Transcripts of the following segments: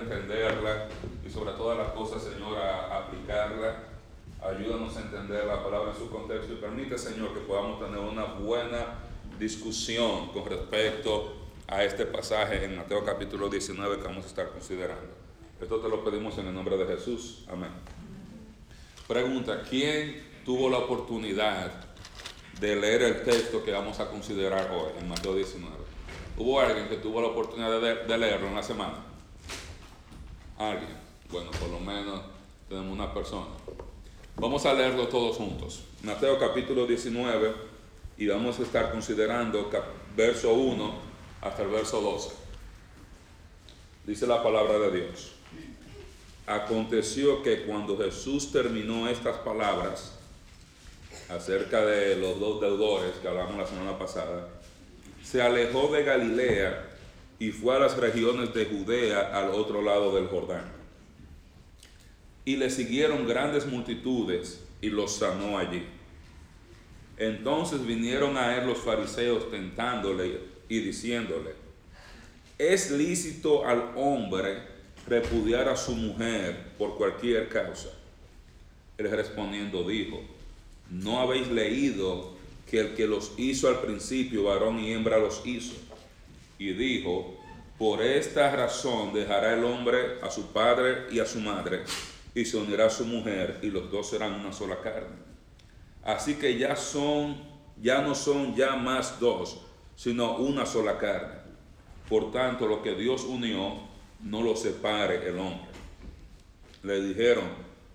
entenderla y sobre todas las cosas, Señor, aplicarla. Ayúdanos a entender la palabra en su contexto y permite, Señor, que podamos tener una buena discusión con respecto a este pasaje en Mateo capítulo 19 que vamos a estar considerando. Esto te lo pedimos en el nombre de Jesús. Amén. Pregunta, ¿quién tuvo la oportunidad de leer el texto que vamos a considerar hoy en Mateo 19? ¿Hubo alguien que tuvo la oportunidad de leerlo en la semana? ¿Alguien? Bueno, por lo menos tenemos una persona. Vamos a leerlo todos juntos. Mateo capítulo 19 y vamos a estar considerando verso 1 hasta el verso 12. Dice la palabra de Dios. Aconteció que cuando Jesús terminó estas palabras acerca de los dos deudores que hablamos la semana pasada, se alejó de Galilea y fue a las regiones de Judea al otro lado del Jordán. Y le siguieron grandes multitudes y los sanó allí. Entonces vinieron a él los fariseos tentándole y diciéndole, ¿es lícito al hombre repudiar a su mujer por cualquier causa? Él respondiendo dijo, ¿no habéis leído que el que los hizo al principio, varón y hembra los hizo? Y dijo, por esta razón dejará el hombre a su padre y a su madre, y se unirá a su mujer, y los dos serán una sola carne. Así que ya son, ya no son ya más dos, sino una sola carne. Por tanto, lo que Dios unió, no lo separe el hombre. Le dijeron,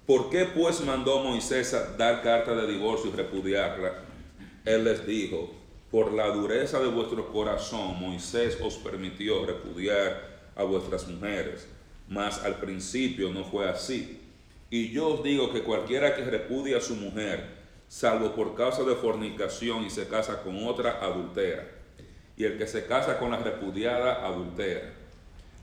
¿por qué pues mandó Moisés a dar carta de divorcio y repudiarla? Él les dijo, por la dureza de vuestro corazón, Moisés os permitió repudiar a vuestras mujeres, mas al principio no fue así. Y yo os digo que cualquiera que repudie a su mujer, salvo por causa de fornicación y se casa con otra, adultera y el que se casa con la repudiada adultera.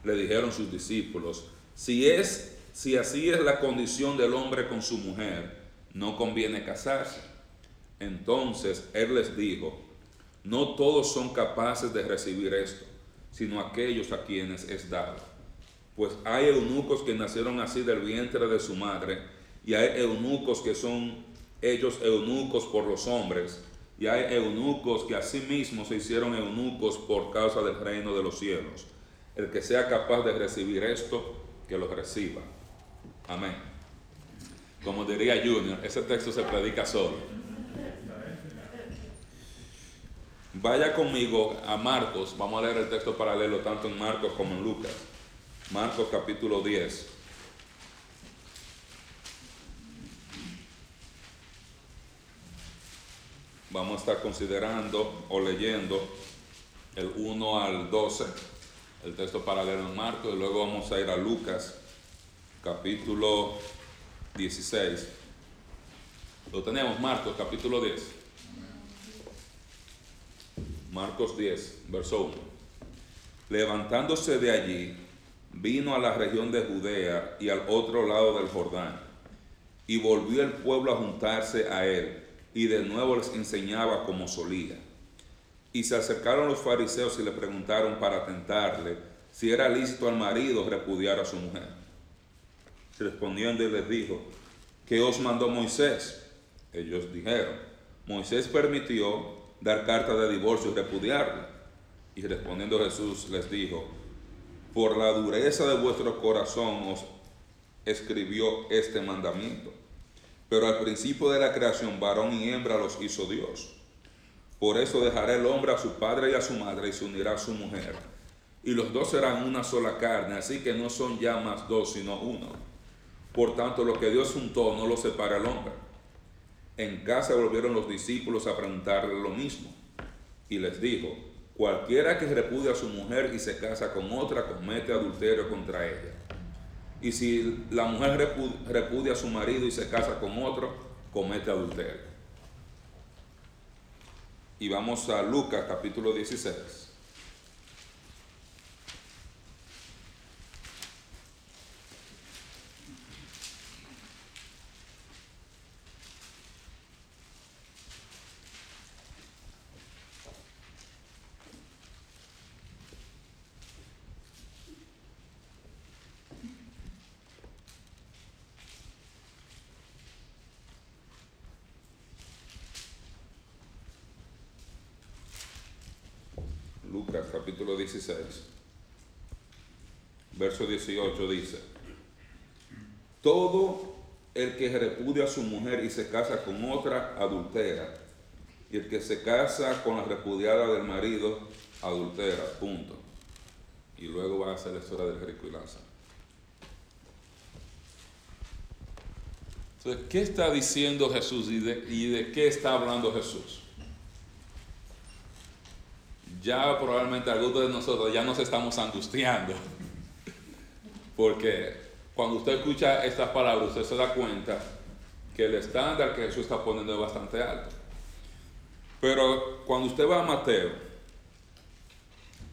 Le dijeron sus discípulos, si es si así es la condición del hombre con su mujer, no conviene casarse. Entonces él les dijo, no todos son capaces de recibir esto, sino aquellos a quienes es dado. Pues hay eunucos que nacieron así del vientre de su madre, y hay eunucos que son ellos eunucos por los hombres, y hay eunucos que asimismo se hicieron eunucos por causa del reino de los cielos. El que sea capaz de recibir esto, que lo reciba. Amén. Como diría Junior, ese texto se predica solo. Vaya conmigo a Marcos, vamos a leer el texto paralelo tanto en Marcos como en Lucas. Marcos capítulo 10. vamos a estar considerando o leyendo el 1 al 12, el texto paralelo en Marcos, y luego vamos a ir a Lucas, capítulo 16. Lo tenemos, Marcos, capítulo 10. Marcos 10, verso 1. Levantándose de allí, vino a la región de Judea y al otro lado del Jordán, y volvió el pueblo a juntarse a él y de nuevo les enseñaba como solía. Y se acercaron los fariseos y le preguntaron para tentarle si era lícito al marido repudiar a su mujer. Respondiendo y les dijo, ¿qué os mandó Moisés? Ellos dijeron, Moisés permitió dar carta de divorcio y repudiarla. Y respondiendo Jesús les dijo, por la dureza de vuestro corazón os escribió este mandamiento pero al principio de la creación, varón y hembra los hizo Dios. Por eso dejará el hombre a su padre y a su madre y se unirá a su mujer. Y los dos serán una sola carne, así que no son ya más dos, sino uno. Por tanto, lo que Dios juntó no lo separa el hombre. En casa volvieron los discípulos a preguntarle lo mismo. Y les dijo, cualquiera que repudia a su mujer y se casa con otra, comete adulterio contra ella. Y si la mujer repudia a su marido y se casa con otro, comete adulterio. Y vamos a Lucas capítulo 16. capítulo 16, verso 18 dice, todo el que repudia a su mujer y se casa con otra adultera, y el que se casa con la repudiada del marido adultera, punto. Y luego va a ser la historia del rico y. Entonces, ¿qué está diciendo Jesús y de qué está hablando Jesús? Ya probablemente algunos de nosotros ya nos estamos angustiando, porque cuando usted escucha estas palabras, usted se da cuenta que el estándar que Jesús está poniendo es bastante alto. Pero cuando usted va a Mateo,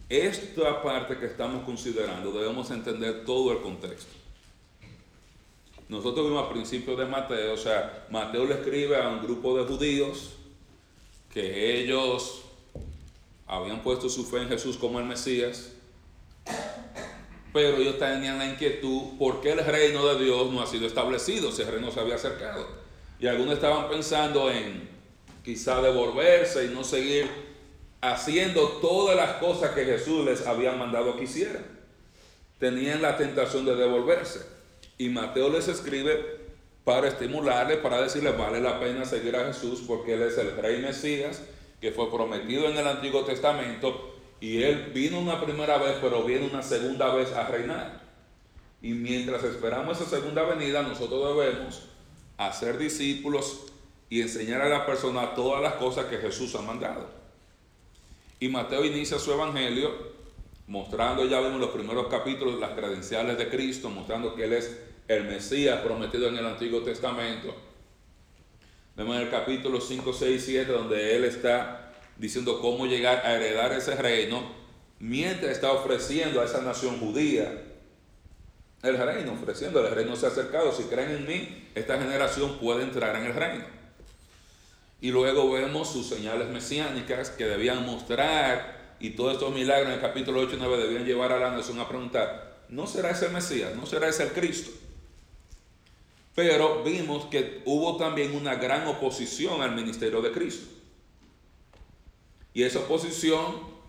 esta parte que estamos considerando debemos entender todo el contexto. Nosotros vimos al principio de Mateo, o sea, Mateo le escribe a un grupo de judíos que ellos habían puesto su fe en Jesús como el Mesías, pero ellos tenían la inquietud, ¿por qué el reino de Dios no ha sido establecido? Si el reino se había acercado. Y algunos estaban pensando en quizá devolverse y no seguir haciendo todas las cosas que Jesús les había mandado que hicieran. Tenían la tentación de devolverse. Y Mateo les escribe para estimularles, para decirles, vale la pena seguir a Jesús porque Él es el Rey Mesías que fue prometido en el Antiguo Testamento y Él vino una primera vez, pero viene una segunda vez a reinar. Y mientras esperamos esa segunda venida, nosotros debemos hacer discípulos y enseñar a la persona todas las cosas que Jesús ha mandado. Y Mateo inicia su evangelio mostrando, ya vemos los primeros capítulos, las credenciales de Cristo, mostrando que Él es el Mesías prometido en el Antiguo Testamento. Vemos en el capítulo 5, 6 7, donde Él está diciendo cómo llegar a heredar ese reino, mientras está ofreciendo a esa nación judía el reino, ofreciendo el reino se ha acercado, si creen en mí, esta generación puede entrar en el reino. Y luego vemos sus señales mesiánicas que debían mostrar, y todos estos milagros en el capítulo 8 y 9 debían llevar a la nación a preguntar, ¿no será ese Mesías? ¿No será ese el Cristo? Pero vimos que hubo también una gran oposición al ministerio de Cristo. Y esa oposición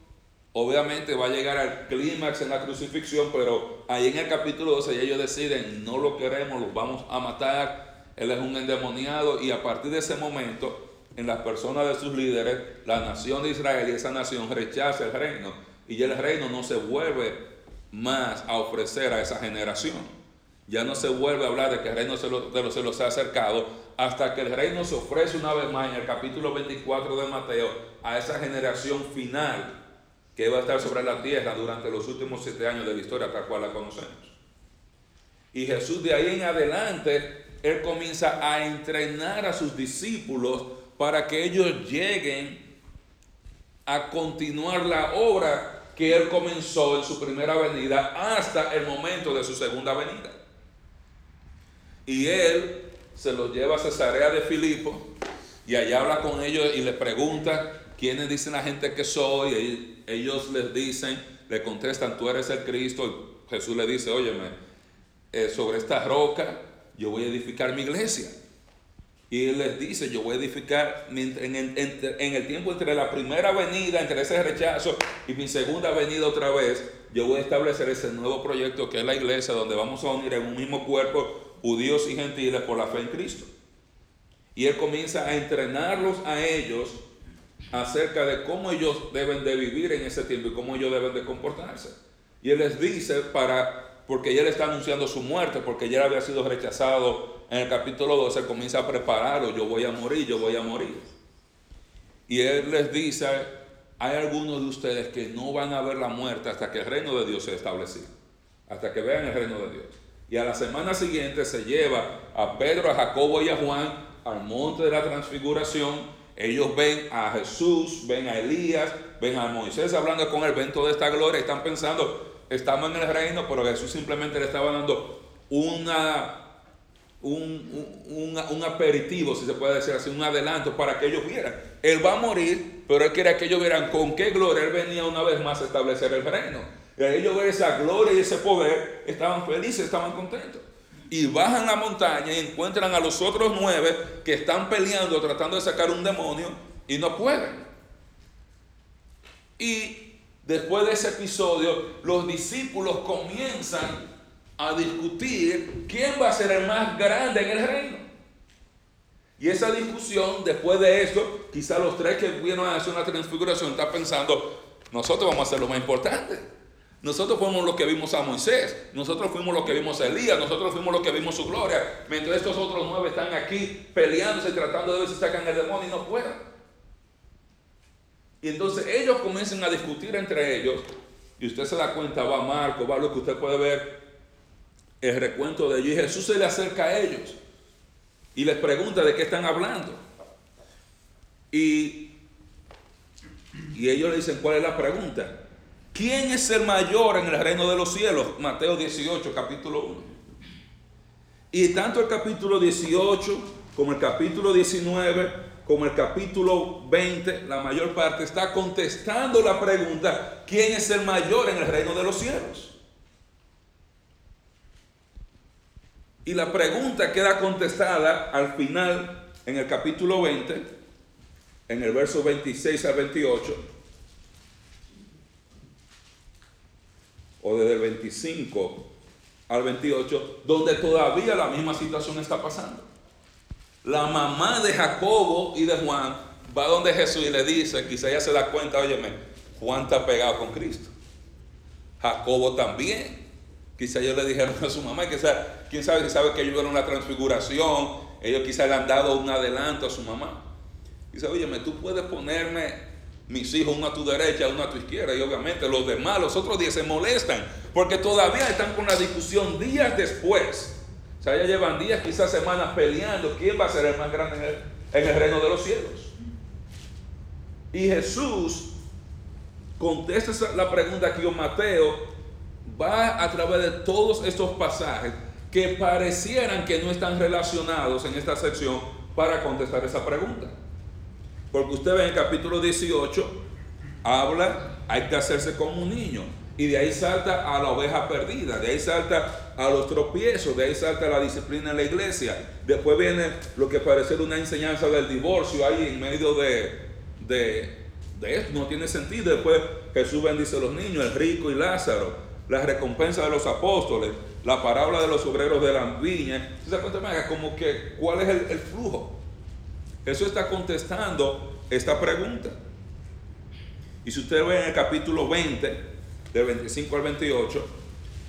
obviamente va a llegar al clímax en la crucifixión, pero ahí en el capítulo 12 ellos deciden, no lo queremos, lo vamos a matar, él es un endemoniado y a partir de ese momento, en las personas de sus líderes, la nación de Israel y esa nación rechaza el reino y el reino no se vuelve más a ofrecer a esa generación. Ya no se vuelve a hablar de que el reino de los cielos se ha acercado hasta que el reino se ofrece una vez más en el capítulo 24 de Mateo a esa generación final que va a estar sobre la tierra durante los últimos siete años de la historia tal cual la conocemos. Y Jesús de ahí en adelante, Él comienza a entrenar a sus discípulos para que ellos lleguen a continuar la obra que Él comenzó en su primera venida hasta el momento de su segunda venida. Y él se los lleva a Cesarea de Filipo y allá habla con ellos y les pregunta quiénes dicen la gente que soy. Y ellos les dicen, le contestan, tú eres el Cristo. Y Jesús le dice, óyeme, eh, sobre esta roca yo voy a edificar mi iglesia. Y él les dice, yo voy a edificar en el, en el, tiempo entre la primera venida, entre ese rechazo y mi segunda venida otra vez, yo voy a establecer ese nuevo proyecto que es la iglesia, donde vamos a unir en un mismo cuerpo judíos y gentiles por la fe en Cristo. Y él comienza a entrenarlos a ellos acerca de cómo ellos deben de vivir en ese tiempo y cómo ellos deben de comportarse. Y él les dice para, porque ya le está anunciando su muerte, porque ya había sido rechazado en el capítulo 12, comienza a prepararlo, yo voy a morir, yo voy a morir. Y él les dice, hay algunos de ustedes que no van a ver la muerte hasta que el reino de Dios se establecido, hasta que vean el reino de Dios. Y a la semana siguiente se lleva a Pedro, a Jacobo y a Juan al monte de la transfiguración. Ellos ven a Jesús, ven a Elías, ven a Moisés hablando con él, ven toda esta gloria. Están pensando, estamos en el reino, pero Jesús simplemente le estaba dando una, un, un, aperitivo, si se puede decir así, un adelanto para que ellos vieran. Él va a morir, pero él quería que ellos vieran con qué gloria él venía una vez más a establecer el reino. Y ellos ven esa gloria y ese poder, estaban felices, estaban contentos. Y bajan la montaña y encuentran a los otros nueve que están peleando, tratando de sacar un demonio y no pueden. Y después de ese episodio, los discípulos comienzan a discutir quién va a ser el más grande en el reino. Y esa discusión, después de esto, quizá los tres que vieron a hacer una transfiguración están pensando, nosotros vamos a ser lo más importante. Nosotros fuimos los que vimos a Moisés, nosotros fuimos los que vimos a Elías, nosotros fuimos los que vimos su gloria, mientras estos otros nueve están aquí peleándose, tratando de ver si sacan el demonio y no pueden. Y entonces ellos comienzan a discutir entre ellos, y usted se da cuenta, va Marco, va lo que usted puede ver, el recuento de ellos, y Jesús se le acerca a ellos y les pregunta de qué están hablando. Y, y ellos le dicen, ¿cuál es la pregunta? ¿Quién es el mayor en el reino de los cielos? Mateo 18, capítulo 1. Y tanto el capítulo 18 como el capítulo 19 como el capítulo 20, la mayor parte está contestando la pregunta, ¿quién es el mayor en el reino de los cielos? Y la pregunta queda contestada al final en el capítulo 20, en el verso 26 al 28, o desde el 25 al 28, donde todavía la misma situación está pasando. La mamá de Jacobo y de Juan va donde Jesús y le dice, quizá ella se da cuenta, óyeme, Juan está pegado con Cristo. Jacobo también. Quizá ellos le dijeron a su mamá, quizá, quién sabe, que sabe que ellos vieron una transfiguración, ellos quizá le han dado un adelanto a su mamá. Dice, óyeme, tú puedes ponerme mis hijos uno a tu derecha, uno a tu izquierda, y obviamente los demás, los otros días se molestan, porque todavía están con la discusión días después. O sea, ya llevan días, quizás semanas peleando, ¿quién va a ser el más grande en el, en el reino de los cielos? Y Jesús contesta la pregunta que yo Mateo va a través de todos estos pasajes que parecieran que no están relacionados en esta sección para contestar esa pregunta. Porque usted ve en el capítulo 18, habla, hay que hacerse como un niño. Y de ahí salta a la oveja perdida, de ahí salta a los tropiezos, de ahí salta la disciplina en la iglesia. Después viene lo que parece una enseñanza del divorcio ahí en medio de, de, esto, no tiene sentido. Después Jesús bendice a los niños, el rico y Lázaro la recompensa de los apóstoles, la parábola de los obreros de la viña. ¿Se cuenta? Como que, ¿cuál es el, flujo? Jesús está contestando esta pregunta. Y si usted ve en el capítulo 20, del 25 al 28,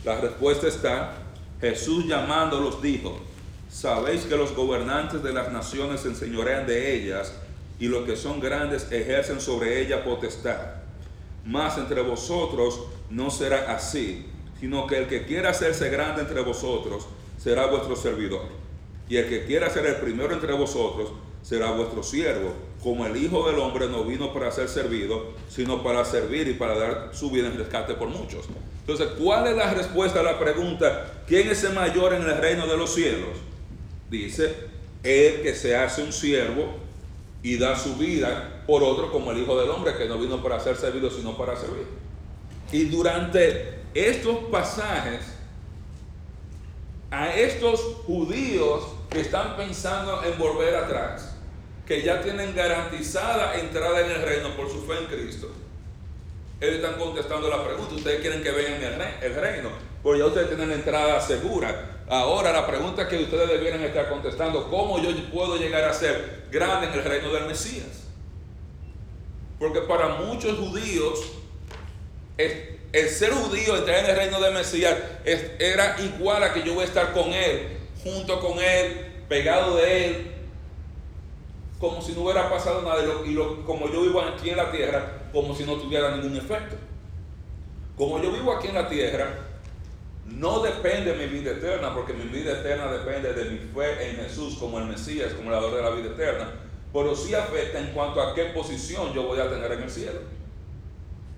la respuesta está, Jesús llamándolos dijo, sabéis que los gobernantes de las naciones se enseñorean de ellas y los que son grandes ejercen sobre ella potestad. Mas entre vosotros no será así, sino que el que quiera hacerse grande entre vosotros será vuestro servidor. Y el que quiera ser el primero entre vosotros será vuestro siervo, como el Hijo del Hombre no vino para ser servido, sino para servir y para dar su vida en rescate por muchos. Entonces, ¿cuál es la respuesta a la pregunta, ¿quién es el mayor en el reino de los cielos? Dice, el que se hace un siervo y da su vida por otro como el Hijo del Hombre, que no vino para ser servido, sino para servir. Y durante estos pasajes, a estos judíos que están pensando en volver atrás, que ya tienen garantizada entrada en el reino por su fe en Cristo, ellos están contestando la pregunta, ustedes quieren que vengan el reino, porque ya ustedes tienen la entrada segura. Ahora la pregunta que ustedes debieran estar contestando, ¿cómo yo puedo llegar a ser grande en el reino del Mesías? Porque para muchos judíos el ser judío, entrar en el reino de Mesías, era igual a que yo voy a estar con Él, junto con Él, pegado de Él, como si no hubiera pasado nada, y como yo vivo aquí en la tierra, como si no tuviera ningún efecto. Como yo vivo aquí en la tierra, no depende de mi vida eterna, porque mi vida eterna depende de mi fe en Jesús como el Mesías, como el dador de la vida eterna, pero sí afecta en cuanto a qué posición yo voy a tener en el cielo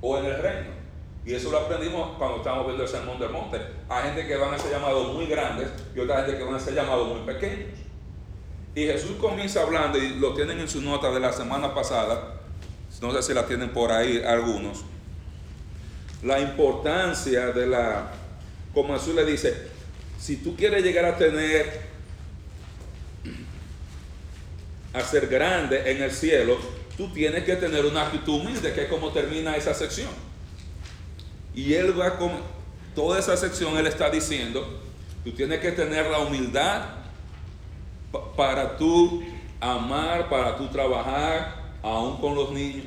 o en el reino. Y eso lo aprendimos cuando estábamos viendo el sermón del monte. Hay gente que van a ser llamados muy grandes y otra gente que van a ser llamados muy pequeños. Y Jesús comienza hablando, y lo tienen en su nota de la semana pasada, no sé si la tienen por ahí algunos, la importancia de la, como Jesús le dice, si tú quieres llegar a tener, a ser grande en el cielo, tú tienes que tener una actitud humilde, que es como termina esa sección. Y él va con toda esa sección, él está diciendo, tú tienes que tener la humildad para tú amar, para tú trabajar, aún con los niños.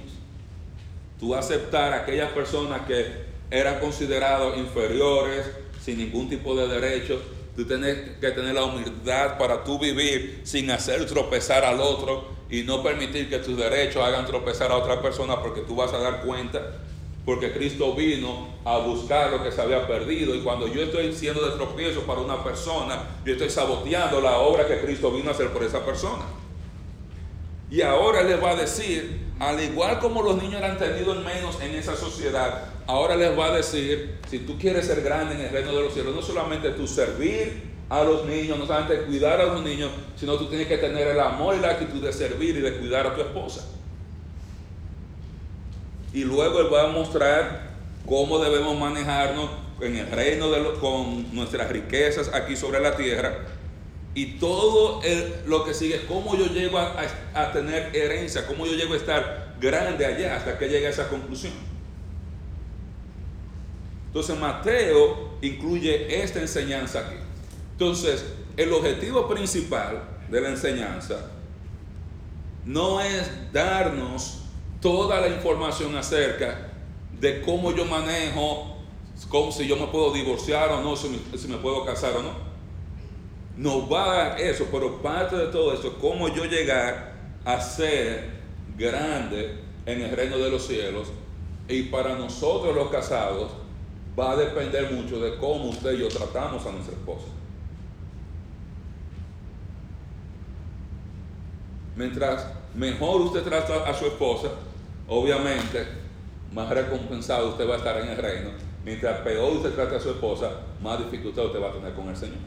Tú aceptar a aquellas personas que eran considerados inferiores, sin ningún tipo de derechos. Tú tienes que tener la humildad para tú vivir sin hacer tropezar al otro y no permitir que tus derechos hagan tropezar a otra persona porque tú vas a dar cuenta. Porque Cristo vino a buscar lo que se había perdido. Y cuando yo estoy siendo de tropiezo para una persona, yo estoy saboteando la obra que Cristo vino a hacer por esa persona. Y ahora les va a decir, al igual como los niños eran tenidos menos en esa sociedad, ahora les va a decir, si tú quieres ser grande en el reino de los cielos, no solamente tú servir a los niños, no solamente cuidar a los niños, sino tú tienes que tener el amor y la actitud de servir y de cuidar a tu esposa. Y luego Él va a mostrar cómo debemos manejarnos en el reino de con nuestras riquezas aquí sobre la tierra y todo lo que sigue cómo yo llego a, tener herencia, cómo yo llego a estar grande allá hasta que llegue a esa conclusión. Entonces Mateo incluye esta enseñanza aquí. Entonces, el objetivo principal de la enseñanza no es darnos toda la información acerca de cómo yo manejo, cómo si yo me puedo divorciar o no, si me puedo casar o no nos va a dar eso, pero parte de todo eso, cómo yo llegar a ser grande en el reino de los cielos. Y para nosotros los casados va a depender mucho de cómo usted y yo tratamos a nuestra esposa. Mientras mejor usted trata a su esposa, obviamente más recompensado usted va a estar en el reino. Mientras peor usted trata a su esposa, más dificultad usted va a tener con el Señor.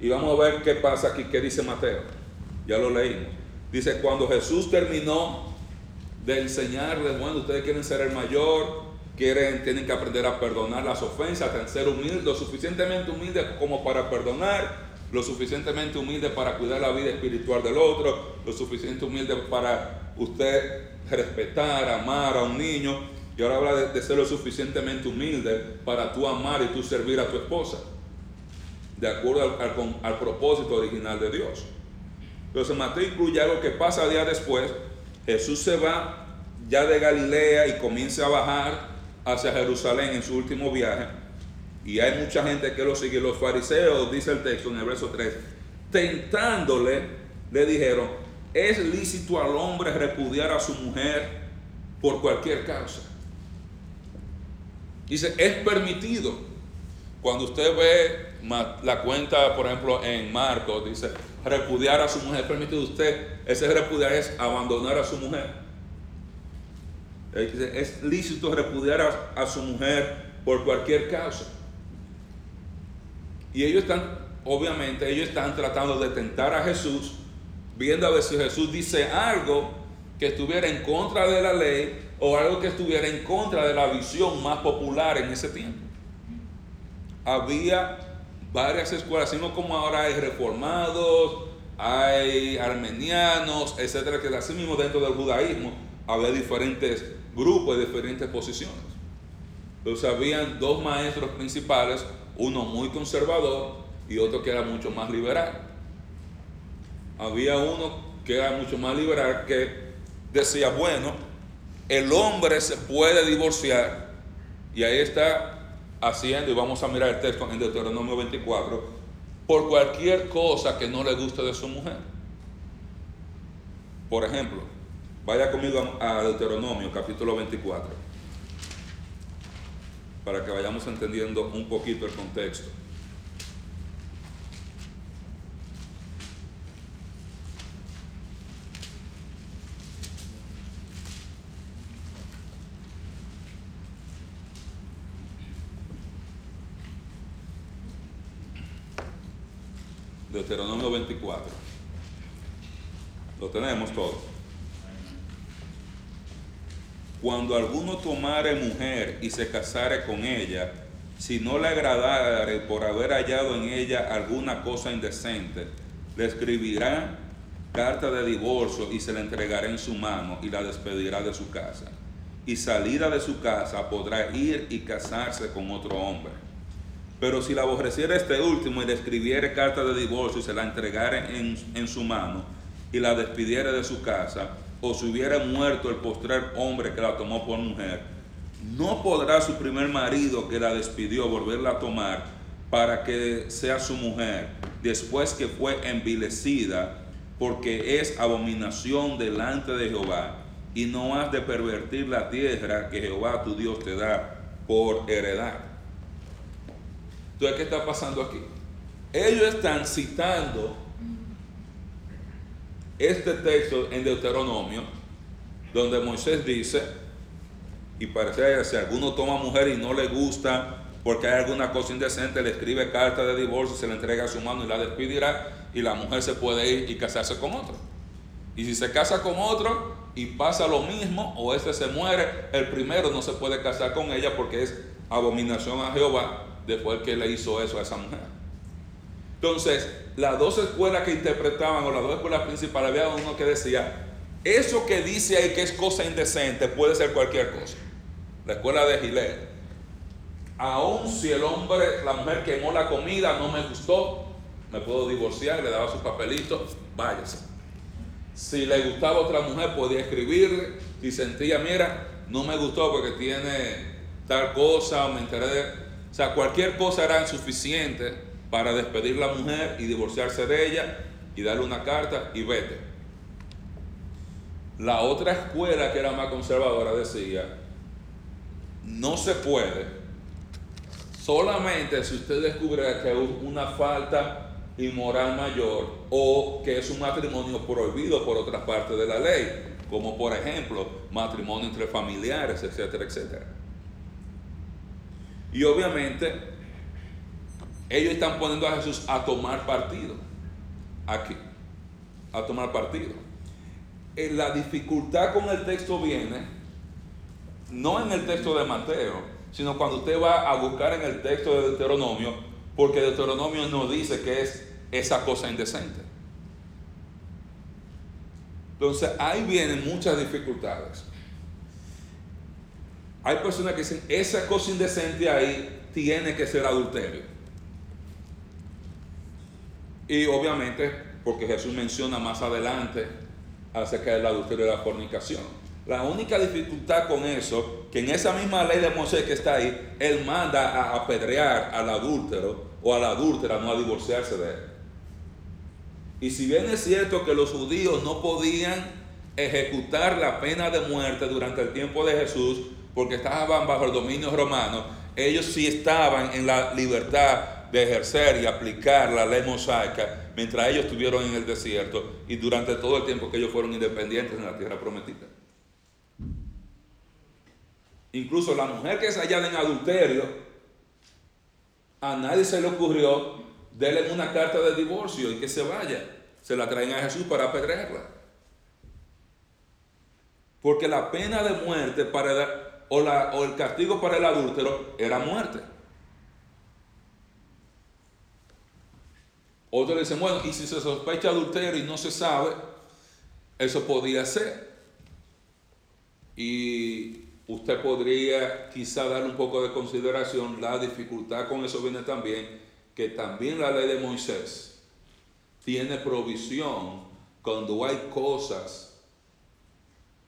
Y vamos a ver qué pasa aquí, qué dice Mateo. Ya lo leímos. Dice, cuando Jesús terminó de enseñarles, bueno, ustedes quieren ser el mayor, quieren, tienen que aprender a perdonar las ofensas, a ser humildes, lo suficientemente humildes como para perdonar, lo suficientemente humildes para cuidar la vida espiritual del otro, lo suficientemente humilde para usted respetar, amar a un niño. Y ahora habla de, de ser lo suficientemente humilde para tú amar y tú servir a tu esposa de acuerdo al, propósito original de Dios. Entonces Mateo incluye algo que pasa día después. Jesús se va ya de Galilea y comienza a bajar hacia Jerusalén en su último viaje. Y hay mucha gente que lo sigue. Los fariseos, dice el texto en el verso 3, tentándole, le dijeron, es lícito al hombre repudiar a su mujer por cualquier causa. Dice, es permitido. Cuando usted ve la cuenta, por ejemplo, en Marcos dice, repudiar a su mujer, permitido usted, ese repudiar es abandonar a su mujer. Es lícito repudiar a, a su mujer por cualquier causa. Y ellos están, obviamente, ellos están tratando de tentar a Jesús, viendo a ver si Jesús dice algo que estuviera en contra de la ley o algo que estuviera en contra de la visión más popular en ese tiempo. Había varias escuelas, sino como ahora hay reformados, hay armenianos, etcétera, que así mismo dentro del judaísmo había diferentes grupos y diferentes posiciones. Entonces habían dos maestros principales, uno muy conservador y otro que era mucho más liberal. Había uno que era mucho más liberal que decía, bueno, el hombre se puede divorciar y ahí está haciendo, y vamos a mirar el texto en Deuteronomio 24, por cualquier cosa que no le guste de su mujer. Por ejemplo, vaya conmigo a Deuteronomio capítulo 24, para que vayamos entendiendo un poquito el contexto. Deuteronomio 24. Lo tenemos todo. Cuando alguno tomare mujer y se casare con ella, si no le agradare por haber hallado en ella alguna cosa indecente, le escribirá carta de divorcio y se la entregará en su mano y la despedirá de su casa. y salida de su casa podrá ir y casarse con otro hombre. Pero si la aborreciera este último y le escribiere carta de divorcio y se la entregara en, en su mano y la despidiera de su casa, o si hubiera muerto el postrer hombre que la tomó por mujer, no podrá su primer marido que la despidió volverla a tomar para que sea su mujer después que fue envilecida, porque es abominación delante de Jehová, y no has de pervertir la tierra que Jehová tu Dios te da por heredad. Entonces, ¿qué está pasando aquí? Ellos están citando este texto en Deuteronomio, donde Moisés dice, y parece que si alguno toma mujer y no le gusta porque hay alguna cosa indecente, le escribe carta de divorcio, se le entrega a su mano y la despedirá, y la mujer se puede ir y casarse con otro. Y si se casa con otro y pasa lo mismo, o este se muere, el primero no se puede casar con ella porque es abominación a Jehová después que le hizo eso a esa mujer. Entonces, las dos escuelas que interpretaban, o las dos escuelas principales, había uno que decía, eso que dice ahí que es cosa indecente puede ser cualquier cosa. La escuela de Gilead. Aún si el hombre, la mujer quemó la comida, no me gustó, me puedo divorciar, le daba su papelito, váyase. Si le gustaba otra mujer, podía escribirle. Si sentía, mira, no me gustó porque tiene tal cosa, o me enteré de. O sea, cualquier cosa era insuficiente para despedir la mujer y divorciarse de ella y darle una carta y vete. La otra escuela que era más conservadora decía, no se puede, solamente si usted descubre que es una falta inmoral mayor o que es un matrimonio prohibido por otras partes de la ley, como por ejemplo matrimonio entre familiares, etcétera, etcétera. Y obviamente ellos están poniendo a Jesús a tomar partido, aquí, a tomar partido. En la dificultad con el texto viene, no en el texto de Mateo, sino cuando usted va a buscar en el texto de Deuteronomio, porque Deuteronomio no dice que es esa cosa indecente. Entonces ahí vienen muchas dificultades. Hay personas que dicen, esa cosa indecente ahí tiene que ser adulterio. Y obviamente, porque Jesús menciona más adelante acerca del adulterio y la fornicación. La única dificultad con eso, que en esa misma ley de Moisés que está ahí, él manda a apedrear al adúltero o a la adúltera, no a divorciarse de él. Y si bien es cierto que los judíos no podían ejecutar la pena de muerte durante el tiempo de Jesús, porque estaban bajo el dominio romano, ellos sí estaban en la libertad de ejercer y aplicar la ley mosaica mientras ellos estuvieron en el desierto y durante todo el tiempo que ellos fueron independientes en la tierra prometida. Incluso la mujer que se hallada en adulterio, a nadie se le ocurrió darle una carta de divorcio y que se vaya. Se la traen a Jesús para apedrearla. Porque la pena de muerte para o, la, o el castigo para el adúltero era muerte. Otros dicen, bueno, y si se sospecha adulterio y no se sabe, eso podría ser. Y usted podría quizá dar un poco de consideración. La dificultad con eso viene también, que también la ley de Moisés tiene provisión cuando hay cosas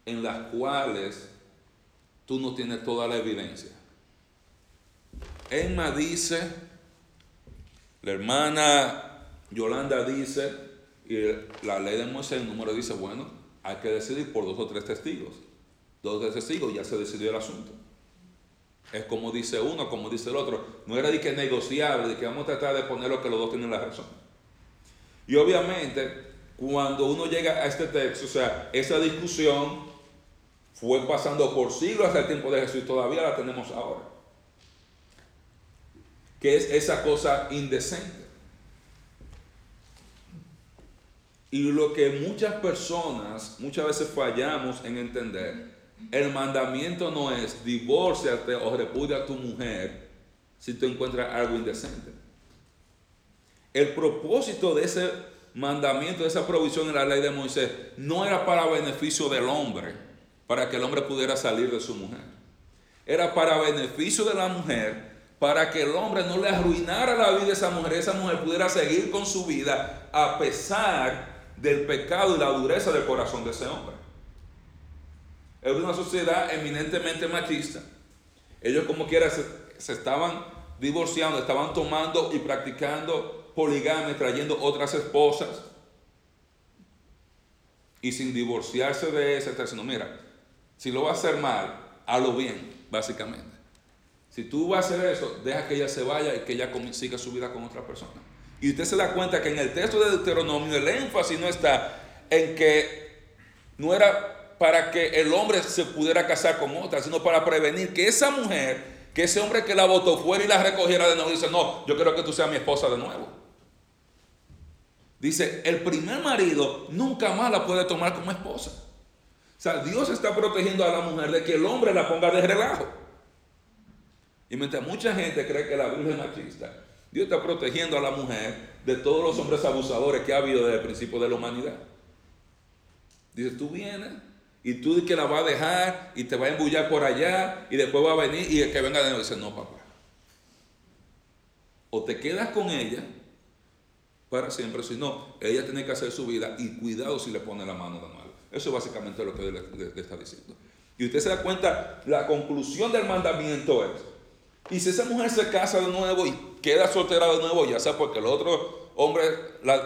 en las cuales tú no tienes toda la evidencia. Emma dice, la hermana Yolanda dice, y la ley de Moisés, el número dice, bueno, hay que decidir por dos o tres testigos. Dos o tres testigos, ya se decidió el asunto. Es como dice uno, como dice el otro. No era de que negociable, de que vamos a tratar de poner lo que los dos tienen la razón. Y obviamente, cuando uno llega a este texto, o sea, esa discusión fue pasando por siglos hasta el tiempo de Jesús y todavía la tenemos ahora. Que es esa cosa indecente. Y lo que muchas personas muchas veces fallamos en entender, el mandamiento no es divórciate o repudia a tu mujer si tú encuentras algo indecente. El propósito de ese mandamiento, de esa provisión en la ley de Moisés, no era para beneficio del hombre, para que el hombre pudiera salir de su mujer. Era para beneficio de la mujer, para que el hombre no le arruinara la vida a esa mujer, esa mujer pudiera seguir con su vida a pesar del pecado y la dureza del corazón de ese hombre. Es una sociedad eminentemente machista. Ellos como quiera se, estaban divorciando, estaban tomando y practicando poligamia, trayendo otras esposas y sin divorciarse de ese, está mira, si lo va a hacer mal, hazlo bien, básicamente. Si tú vas a hacer eso, deja que ella se vaya y que ella siga su vida con otra persona. Y usted se da cuenta que en el texto de Deuteronomio el énfasis no está en que no era para que el hombre se pudiera casar con otra, sino para prevenir que esa mujer, que ese hombre que la votó fuera y la recogiera de nuevo, dice, no, yo quiero que tú seas mi esposa de nuevo. Dice, el primer marido nunca más la puede tomar como esposa. Sea, Dios está protegiendo a la mujer de que el hombre la ponga de relajo. Y mientras mucha gente cree que la Biblia es machista, Dios está protegiendo a la mujer de todos los hombres abusadores que ha habido desde el principio de la humanidad. Dice, tú vienes y tú que la vas a dejar y te va a embullar por allá y después va a venir y el que venga de nuevo dice, no, papá. O te quedas con ella para siempre, si no, ella tiene que hacer su vida y cuidado si le pone la mano de mal. Eso es básicamente lo que le, le está diciendo. Y usted se da cuenta, la conclusión del mandamiento es, y si esa mujer se casa de nuevo y queda soltera de nuevo, ya sea porque el otro hombre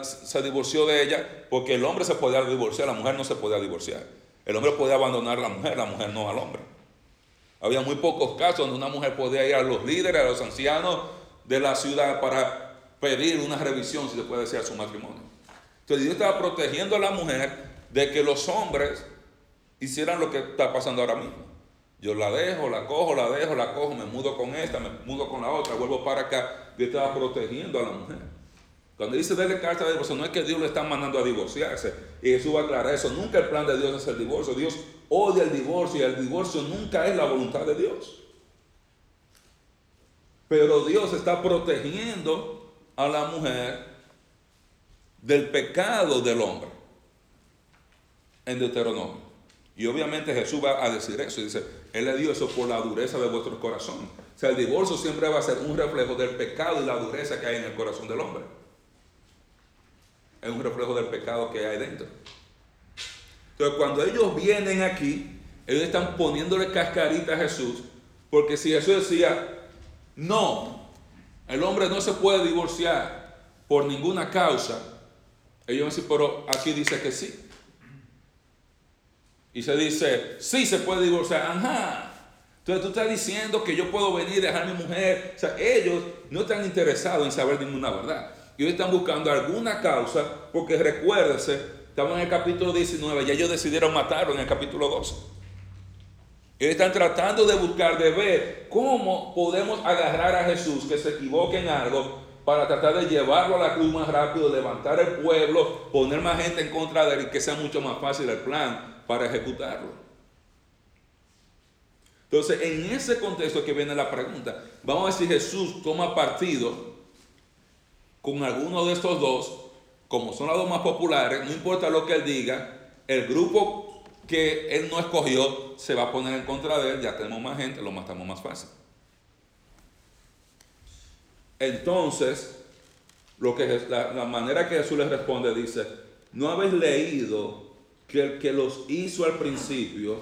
se divorció de ella, porque el hombre se podía divorciar, la mujer no se podía divorciar. El hombre podía abandonar a la mujer, la mujer no al hombre. Había muy pocos casos donde una mujer podía ir a los líderes, a los ancianos de la ciudad para pedir una revisión, si se puede decir, su matrimonio. Entonces Dios estaba protegiendo a la mujer de que los hombres hicieran lo que está pasando ahora mismo. Yo la dejo, la cojo, la dejo, la cojo, me mudo con esta, me mudo con la otra, vuelvo para acá. Dios estaba protegiendo a la mujer. Cuando dice darle carta de divorcio, no es que Dios le está mandando a divorciarse. Y Jesús va a aclarar eso. Nunca el plan de Dios es el divorcio. Dios odia el divorcio y el divorcio nunca es la voluntad de Dios. Pero Dios está protegiendo a la mujer del pecado del hombre en Deuteronomio. Y obviamente Jesús va a decir eso. Dice, Él le dio eso por la dureza de vuestro corazón. O sea, el divorcio siempre va a ser un reflejo del pecado y la dureza que hay en el corazón del hombre. Es un reflejo del pecado que hay dentro. Entonces, cuando ellos vienen aquí, ellos están poniéndole cascarita a Jesús, porque si Jesús decía, no, el hombre no se puede divorciar por ninguna causa. Ellos dicen, pero aquí dice que sí. Y se dice, sí se puede divorciar. Ajá. Entonces tú estás diciendo que yo puedo venir y dejar a mi mujer. O sea, ellos no están interesados en saber ninguna verdad. Ellos están buscando alguna causa porque recuérdense, estamos en el capítulo 19, y ellos decidieron matarlo en el capítulo 12. Ellos están tratando de buscar, de ver cómo podemos agarrar a Jesús que se equivoque en algo para tratar de llevarlo a la cruz más rápido, levantar el pueblo, poner más gente en contra de él y que sea mucho más fácil el plan para ejecutarlo. Entonces, en ese contexto que viene la pregunta, vamos a si Jesús toma partido con alguno de estos dos, como son los dos más populares, no importa lo que él diga, el grupo que él no escogió se va a poner en contra de él, ya tenemos más gente, lo matamos más fácil. Entonces, lo que, la, la manera que Jesús les responde dice, ¿no habéis leído que el que los hizo al principio,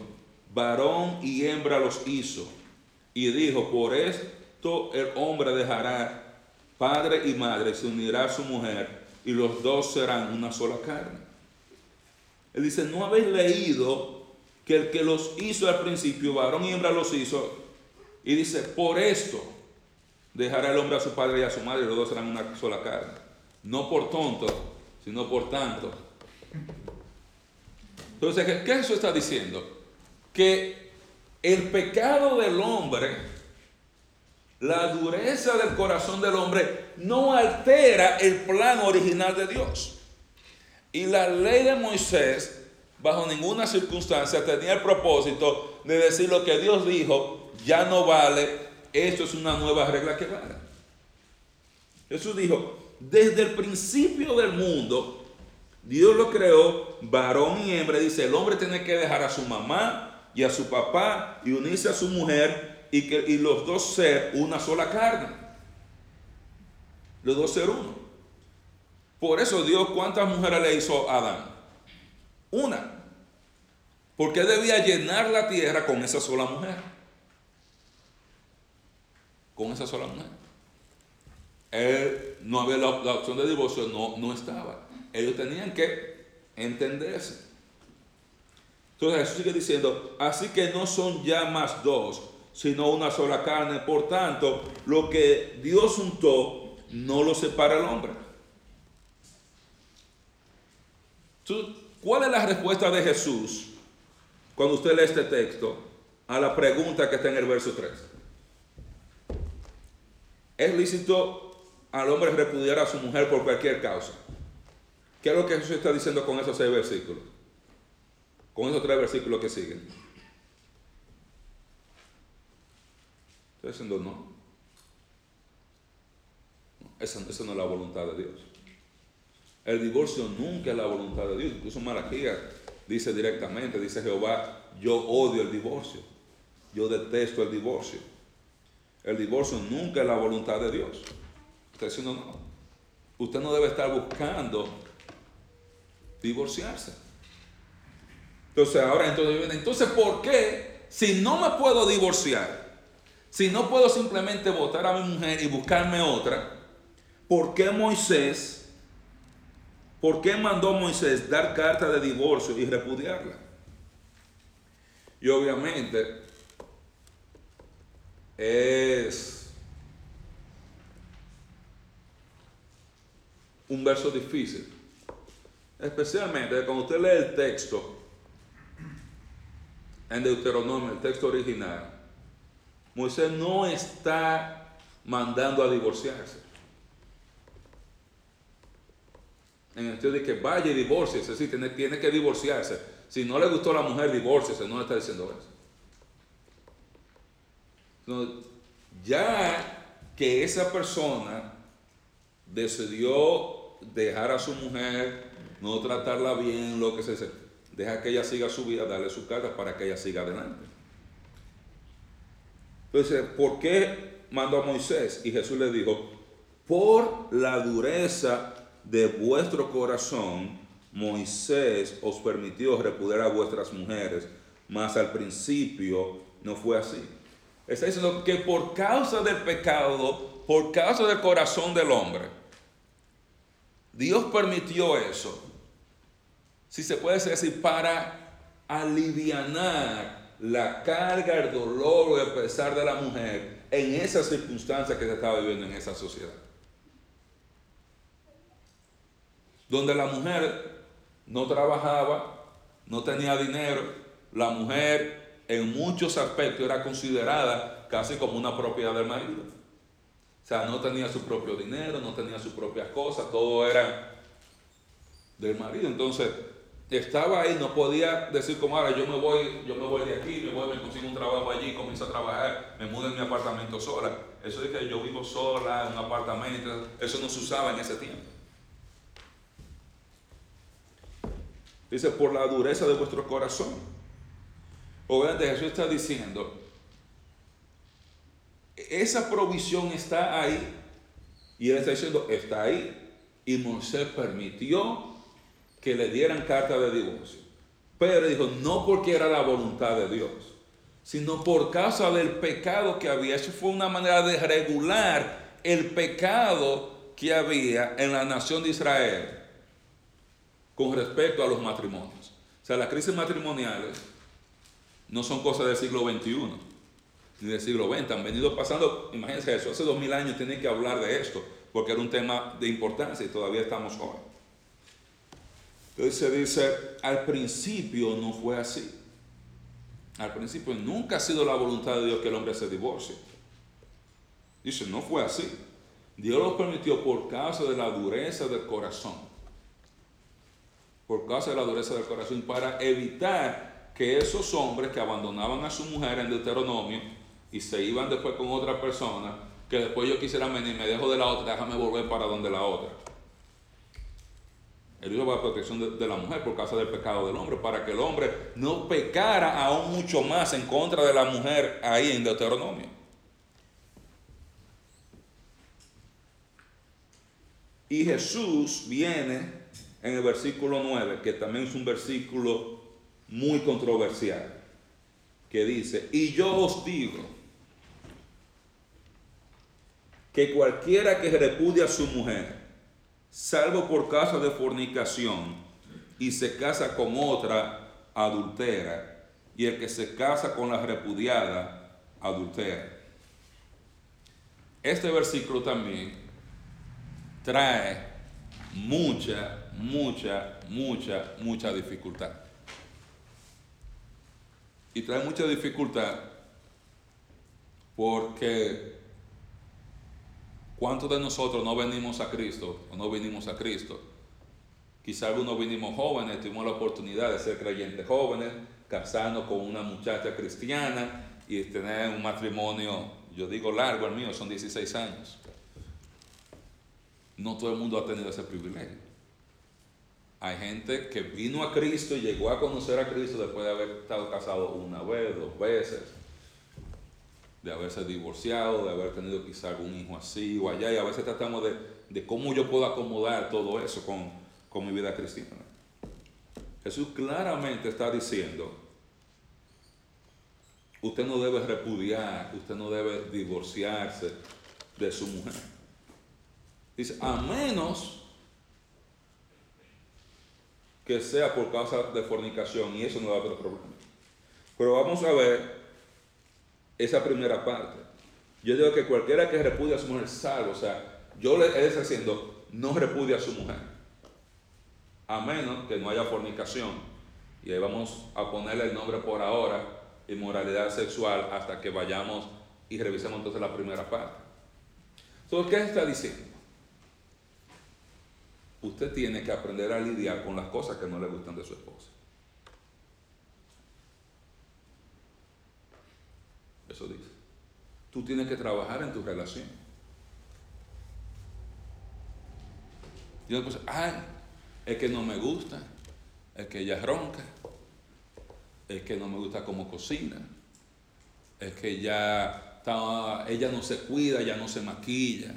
varón y hembra los hizo? Y dijo, por esto el hombre dejará padre y madre, se unirá a su mujer, y los dos serán una sola carne. Él dice, ¿no habéis leído que el que los hizo al principio, varón y hembra los hizo? Y dice, por esto dejará el hombre a su padre y a su madre y los dos serán una sola carne. No por tonto, sino por tanto. Entonces, ¿qué eso está diciendo? Que el pecado del hombre, la dureza del corazón del hombre, no altera el plan original de Dios. Y la ley de Moisés, bajo ninguna circunstancia, tenía el propósito de decir lo que Dios dijo, ya no vale, esto es una nueva regla que vale. Jesús dijo, desde el principio del mundo, Dios lo creó, varón y hembra, dice, el hombre tiene que dejar a su mamá, y a su papá y unirse a su mujer y que y los dos ser una sola carne. Los dos ser uno. Por eso Dios, ¿cuántas mujeres le hizo a Adán? Una. Porque debía llenar la tierra con esa sola mujer. Con esa sola mujer. Él no había la, opción de divorcio, no, no estaba. Ellos tenían que entenderse. Entonces Jesús sigue diciendo, así que no son ya más dos, sino una sola carne. Por tanto, lo que Dios untó, no lo separa el hombre. ¿Cuál es la respuesta de Jesús cuando usted lee este texto a la pregunta que está en el verso 3? ¿Es lícito al hombre repudiar a su mujer por cualquier causa? ¿Qué es lo que Jesús está diciendo con esos seis versículos? Con esos tres versículos que siguen. Estoy diciendo no. Esa, no es la voluntad de Dios. El divorcio nunca es la voluntad de Dios. Incluso Malaquías dice directamente, dice Jehová, yo odio el divorcio. Yo detesto el divorcio. El divorcio nunca es la voluntad de Dios. Usted diciendo no. Usted no debe estar buscando divorciarse. Entonces ahora entonces, entonces ¿por qué si no me puedo divorciar? Si no puedo simplemente votar a mi mujer y buscarme otra, ¿por qué Moisés ¿Por qué mandó Moisés dar carta de divorcio y repudiarla? Y obviamente es un verso difícil. Especialmente cuando usted lee el texto en Deuteronomio, el texto original, Moisés no está mandando a divorciarse. En el sentido de que vaya y divorcie, es decir, tiene, tiene que divorciarse. Si no le gustó a la mujer, divorciese, no le está diciendo eso. ya que esa persona decidió dejar a su mujer, no tratarla bien, lo que se deja que ella siga su vida, darle su carga para que ella siga adelante. Entonces, ¿por qué mandó a Moisés? Y Jesús le dijo, por la dureza de vuestro corazón, Moisés os permitió repudiar a vuestras mujeres, mas al principio no fue así. Está diciendo que por causa del pecado, por causa del corazón del hombre, Dios permitió eso. Si se puede decir, para alivianar la carga, el dolor o el pesar de la mujer en esas circunstancias que se estaba viviendo en esa sociedad. donde la mujer no trabajaba, no tenía dinero, la mujer en muchos aspectos era considerada casi como una propiedad del marido. O sea, no tenía su propio dinero, no tenía sus propias cosas, todo era del marido. Entonces, estaba ahí, no podía decir como ahora yo me voy, yo me voy de aquí, me voy, me consigo un trabajo allí, comienzo a trabajar, me mudo en mi apartamento sola. Eso de que yo vivo sola en un apartamento, eso no se usaba en ese tiempo. Dice, por la dureza de vuestro corazón. Obviamente Jesús está diciendo, esa provisión está ahí. Y él está diciendo, está ahí. Y Moisés permitió que le dieran carta de divorcio. Pero dijo, no porque era la voluntad de Dios, sino por causa del pecado que había. Eso fue una manera de regular el pecado que había en la nación de Israel con respecto a los matrimonios. O sea, las crisis matrimoniales no son cosas del siglo XXI ni del siglo XX. Han venido pasando, imagínense eso, hace dos mil años tienen que hablar de esto, porque era un tema de importancia y todavía estamos jóvenes. Entonces se dice, al principio no fue así. Al principio nunca ha sido la voluntad de Dios que el hombre se divorcie. Dice, no fue así. Dios lo permitió por causa de la dureza del corazón por causa de la dureza del corazón, para evitar que esos hombres que abandonaban a su mujer en Deuteronomio y se iban después con otra persona, que después yo quisiera venir, me dejo de la otra, déjame volver para donde la otra. Él hizo para la protección de, de, la mujer por causa del pecado del hombre, para que el hombre no pecara aún mucho más en contra de la mujer ahí en Deuteronomio. Y Jesús viene en el versículo 9, que también es un versículo muy controversial, que dice, y yo os digo, que cualquiera que repudia a su mujer, salvo por causa de fornicación, y se casa con otra, adultera, y el que se casa con la repudiada, adultera. Este versículo también trae mucha, mucha, mucha, mucha dificultad. Y trae mucha dificultad porque ¿cuántos de nosotros no venimos a Cristo o no venimos a Cristo? Quizá algunos vinimos jóvenes, tuvimos la oportunidad de ser creyentes jóvenes, casarnos con una muchacha cristiana y tener un matrimonio, yo digo largo, el mío son 16 años. No todo el mundo ha tenido ese privilegio. Hay gente que vino a Cristo y llegó a conocer a Cristo después de haber estado casado una vez, dos veces, de haberse divorciado, de haber tenido quizá algún hijo así o allá, y a veces tratamos de, de cómo yo puedo acomodar todo eso con, con mi vida cristiana. Jesús claramente está diciendo, usted no debe repudiar, usted no debe divorciarse de su mujer. Dice, a menos que sea por causa de fornicación, y eso no va a tener problema. Pero vamos a ver esa primera parte. Yo digo que cualquiera que repudia a su mujer salvo, o sea, yo le estoy diciendo, no repudia a su mujer, a menos que no haya fornicación. Y ahí vamos a ponerle el nombre por ahora, inmoralidad sexual, hasta que vayamos y revisemos entonces la primera parte. Entonces, ¿qué está diciendo? usted tiene que aprender a lidiar con las cosas que no le gustan de su esposa. Eso dice. Tú tienes que trabajar en tu relación. Y después, ay, es que no me gusta, es que ella ronca, es que no me gusta cómo cocina, es que ya ella no se cuida, ya no se maquilla,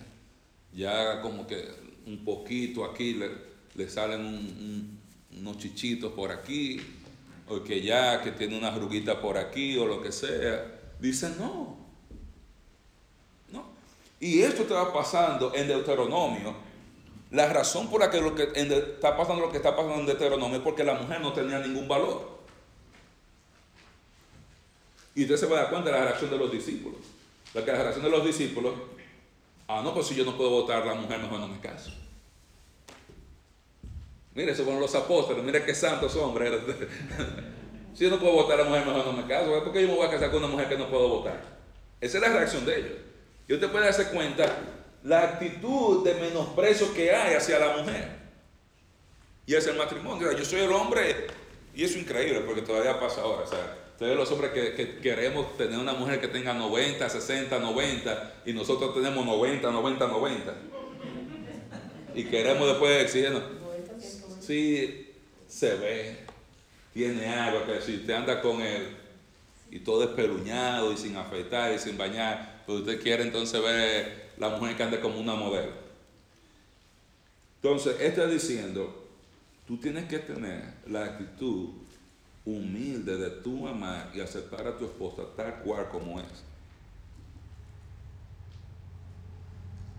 ya como que un poquito aquí, le salen unos chichitos por aquí, o que ya que tiene una arruguita por aquí, o lo que sea. Dice no. No. Y esto estaba pasando en Deuteronomio. La razón por la que, lo que está pasando lo que está pasando en Deuteronomio es porque la mujer no tenía ningún valor. Y usted se va a dar cuenta de la reacción de los discípulos. La, reacción de los discípulos Ah, no, pues si yo no puedo votar la mujer, mejor no me caso. Mire, eso fueron los apóstoles, mire qué santos hombres. si yo no puedo votar a la mujer, mejor no me caso. ¿Por qué yo me voy a casar con una mujer que no puedo votar? Esa es la reacción de ellos. Y usted puede darse cuenta la actitud de menosprecio que hay hacia la mujer y hacia el matrimonio. Yo soy el hombre, y eso es increíble porque todavía pasa ahora. O los hombres que, queremos tener una mujer que tenga 90, 60, 90 y nosotros tenemos 90, 90, 90. Y queremos después exigirnos. Sí, se ve, tiene algo que si usted anda con él y todo espeluñado y sin afeitar y sin bañar, pues usted quiere entonces ver la mujer que anda como una modelo. Entonces, está diciendo, tú tienes que tener la actitud humilde de tu amar y aceptar a tu esposa tal cual como es.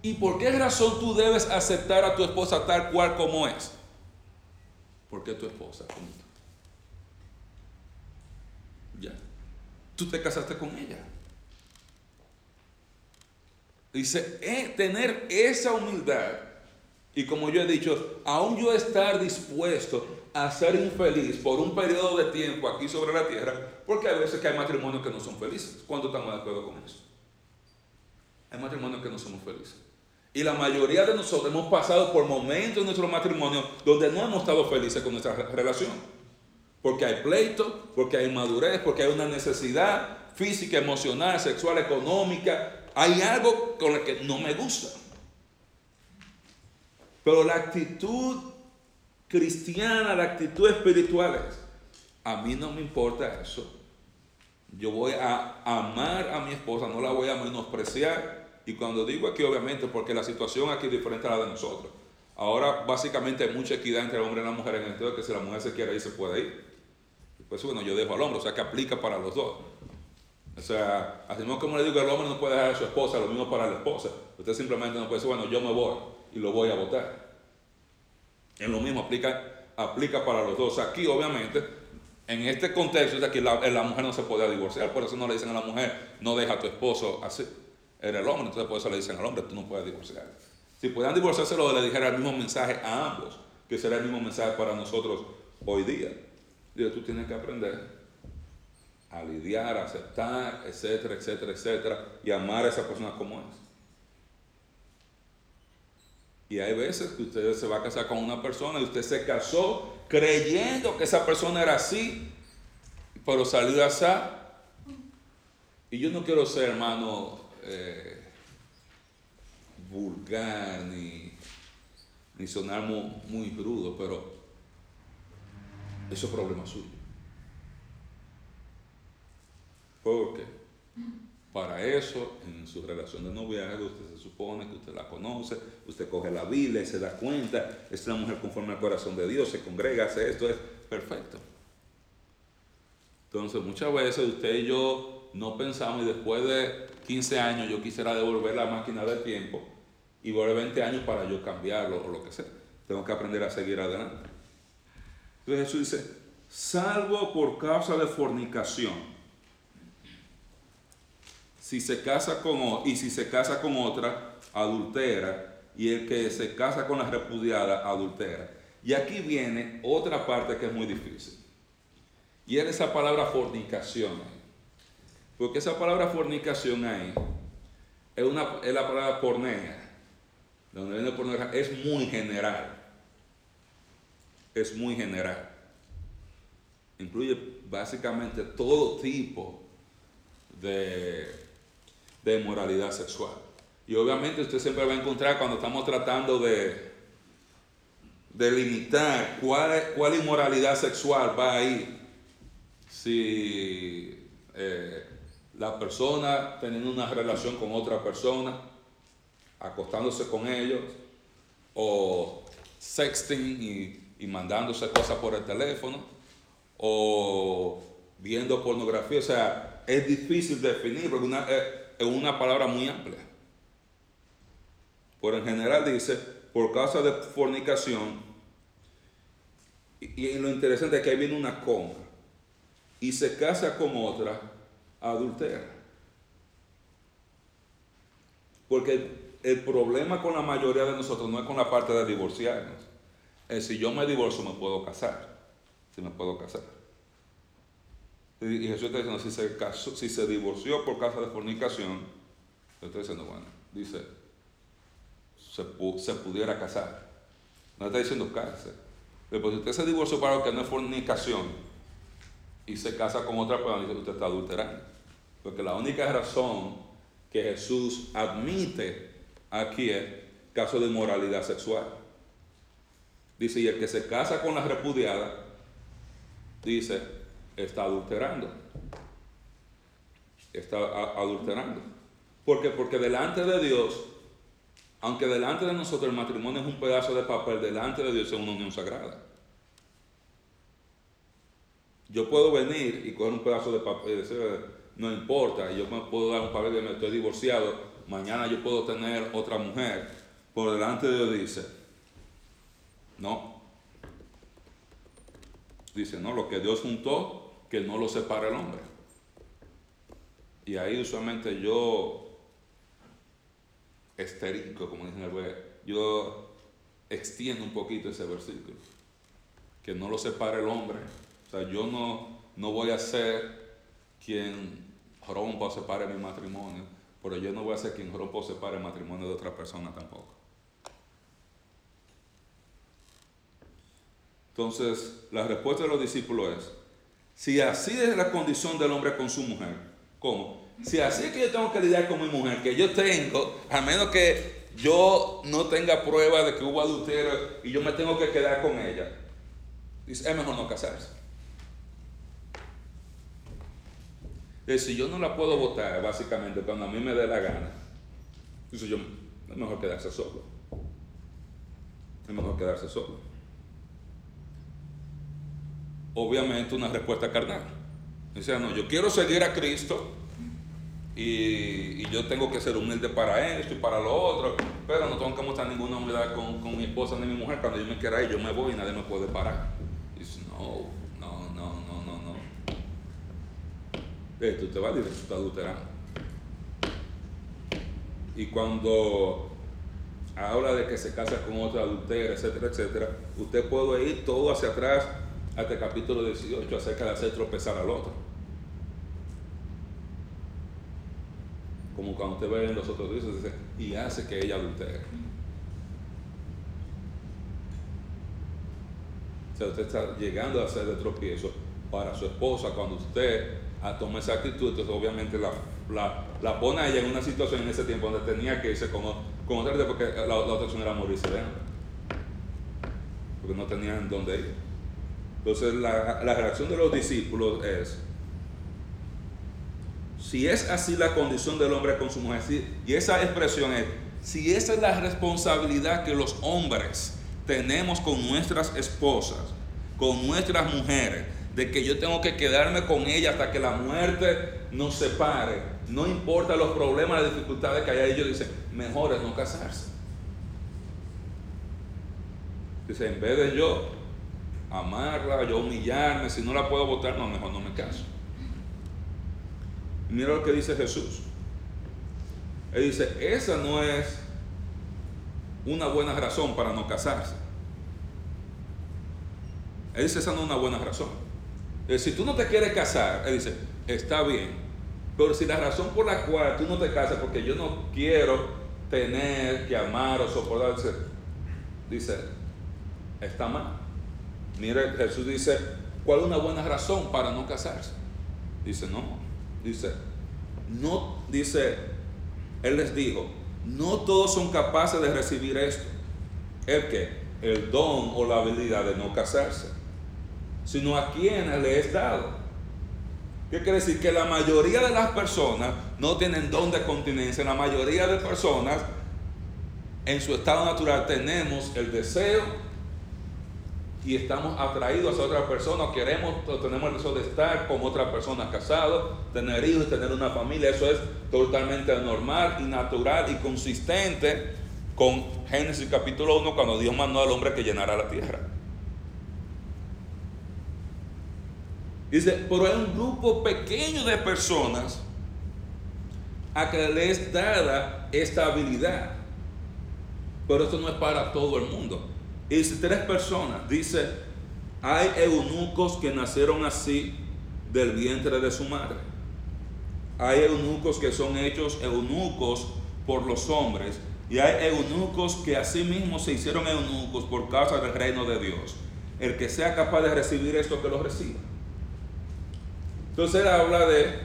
¿Y por qué razón tú debes aceptar a tu esposa tal cual como es? Porque tu esposa, punto. Ya. Tú te casaste con ella. Dice, eh, tener esa humildad y como yo he dicho, aún yo estar dispuesto a ser infeliz por un periodo de tiempo aquí sobre la tierra, porque hay veces hay matrimonios que no son felices. ¿Cuánto estamos de acuerdo con eso? Hay matrimonios que no somos felices. Y la mayoría de nosotros hemos pasado por momentos en nuestro matrimonio donde no hemos estado felices con nuestra relación. Porque hay pleito, porque hay inmadurez, porque hay una necesidad física, emocional, sexual, económica. Hay algo con lo que no me gusta. Pero la actitud cristiana, de actitudes espirituales. A mí no me importa eso. Yo voy a amar a mi esposa, no la voy a menospreciar. Y cuando digo aquí, obviamente, porque la situación aquí es diferente a la de nosotros. Ahora, básicamente, hay mucha equidad entre el hombre y la mujer en el sentido de que si la mujer se quiere ir, se puede ir. Pues bueno, yo dejo al hombre, o sea que aplica para los dos. O sea, así como le digo, el hombre no puede dejar a su esposa, lo mismo para la esposa. Usted simplemente no puede decir, bueno, yo me voy y lo voy a votar. Es lo mismo, aplica, aplica para los dos. Aquí, obviamente, en este contexto de que la, la, mujer no se puede divorciar, por eso no le dicen a la mujer, no deja a tu esposo así. Era el hombre, entonces por eso le dicen al hombre, tú no puedes divorciar. Si pudieran divorciarse, lo le dijera el mismo mensaje a ambos, que será el mismo mensaje para nosotros hoy día. Digo, tú tienes que aprender a lidiar, a aceptar, etcétera, etcétera, etcétera, y amar a esa persona como es. Y hay veces que usted se va a casar con una persona y usted se casó creyendo que esa persona era así, pero salió así. Y yo no quiero ser, hermano, eh, vulgar ni, ni sonar muy, muy rudo, pero eso es problema suyo. Porque para eso, en su relación de noviazgo, usted se supone que usted la conoce, usted coge la Biblia y se da cuenta, es una mujer conforme al corazón de Dios, se congrega, hace esto, es perfecto. Entonces, muchas veces usted y yo no pensamos y después de 15 años yo quisiera devolver la máquina del tiempo y volver 20 años para yo cambiarlo o lo que sea. Tengo que aprender a seguir adelante. Entonces Jesús dice, salvo por causa de fornicación si se casa con y si se casa con otra, adultera, y el que se casa con la repudiada, adultera. Y aquí viene otra parte que es muy difícil. Y es esa palabra fornicación. Porque esa palabra fornicación ahí es, una, es la palabra pornea. Donde viene es muy general. Es muy general. Incluye básicamente todo tipo de de moralidad sexual. Y obviamente usted siempre va a encontrar cuando estamos tratando de delimitar cuál, cuál inmoralidad sexual va a ir si eh, la persona teniendo una relación con otra persona, acostándose con ellos, o sexting y, mandándose cosas por el teléfono, o viendo pornografía. O sea, es difícil definir porque es una palabra muy amplia. Por en general dice, por causa de fornicación, y, lo interesante es que ahí viene una coma, y se casa con otra adultera. Porque el problema con la mayoría de nosotros no es con la parte de divorciarnos. Si yo me divorcio me puedo casar. Si me puedo casar. Y Jesús está diciendo, si se, divorció por causa de fornicación, está diciendo, bueno, dice, se, pudiera casar. No está diciendo cárcel. Pero si usted se divorció para lo que no es fornicación y se casa con otra persona, usted está adulterando. Porque la única razón que Jesús admite aquí es caso de inmoralidad sexual. Dice, y el que se casa con la repudiada, dice, está adulterando. Está adulterando. ¿Por qué? Porque delante de Dios, aunque delante de nosotros el matrimonio es un pedazo de papel, delante de Dios es una unión sagrada. Yo puedo venir y coger un pedazo de papel y decir, no importa, yo me puedo dar un papel de me estoy divorciado, mañana yo puedo tener otra mujer. Por delante de Dios dice, no. Dice, no, lo que Dios juntó, que no lo separa el hombre. Y ahí usualmente yo esterico, como dicen el web, yo extiendo un poquito ese versículo. Que no lo separe el hombre. O sea, yo no, no voy a ser quien rompa o separe mi matrimonio, pero yo no voy a ser quien rompa o separe el matrimonio de otra persona tampoco. Entonces, la respuesta de los discípulos es, si así es la condición del hombre con su mujer, ¿cómo? Si así es que yo tengo que lidiar con mi mujer, que yo tengo, a menos que yo no tenga prueba de que hubo adulterio y yo me tengo que quedar con ella, es mejor no casarse. si yo no la puedo votar, básicamente, cuando a mí me dé la gana, dice yo, es mejor quedarse solo. Es mejor quedarse solo. Obviamente una respuesta carnal. Dice, no, yo quiero seguir a Cristo y, yo tengo que ser humilde para esto y para lo otro, pero no tengo que mostrar ninguna humildad con, con mi esposa ni mi mujer. Cuando yo me quiera ir, yo me voy y nadie me puede parar. Dice, no, no, no, no, no, no. Esto te va a decir, está adulterando. Y cuando habla de que se casa con otra adultera, etcétera, etcétera, usted puede ir todo hacia atrás hasta el capítulo 18 acerca de hacer tropezar al otro. como cuando usted ve en los otros dice, y hace que ella adultere. O sea, usted está llegando a hacer de tropiezo para su esposa cuando usted toma esa actitud, entonces obviamente la, la, pone a ella en una situación en ese tiempo donde tenía que irse con, con otra porque la, otra opción era morirse de. Porque no tenían dónde ir. Entonces la, la reacción de los discípulos es, si es así la condición del hombre con su mujer, y esa expresión es, si esa es la responsabilidad que los hombres tenemos con nuestras esposas, con nuestras mujeres, de que yo tengo que quedarme con ella hasta que la muerte nos separe, no importa los problemas, las dificultades que haya, ellos dicen, mejor es no casarse. Dice, en vez de yo amarla, yo humillarme, si no la puedo votar, no, mejor no me caso. Mira lo que dice Jesús. Él dice, esa no es una buena razón para no casarse. Él dice, esa no es una buena razón. si tú no te quieres casar, él dice, está bien. Pero si la razón por la cual tú no te casas, porque yo no quiero tener que amar o soportar, dice, está mal. Mira, Jesús dice, ¿cuál es una buena razón para no casarse? Dice, no, Dice, no, dice, Él les dijo, no todos son capaces de recibir esto. El que, el don o la habilidad de no casarse, sino a quienes le es dado. ¿Qué quiere decir? Que la mayoría de las personas no tienen don de continencia. La mayoría de personas en su estado natural tenemos el deseo y estamos atraídos hacia otra persona, queremos tenemos el deseo de estar con otra persona casado, tener hijos, tener una familia, eso es totalmente normal y natural y consistente con Génesis capítulo 1 cuando Dios mandó al hombre que llenara la tierra. Dice, pero hay un grupo pequeño de personas a que les dada esta habilidad. Pero esto no es para todo el mundo. Y tres personas. Dice, hay eunucos que nacieron así del vientre de su madre. Hay eunucos que son hechos eunucos por los hombres. Y hay eunucos que asimismo se hicieron eunucos por causa del reino de Dios. El que sea capaz de recibir esto, que lo reciba. Entonces él habla de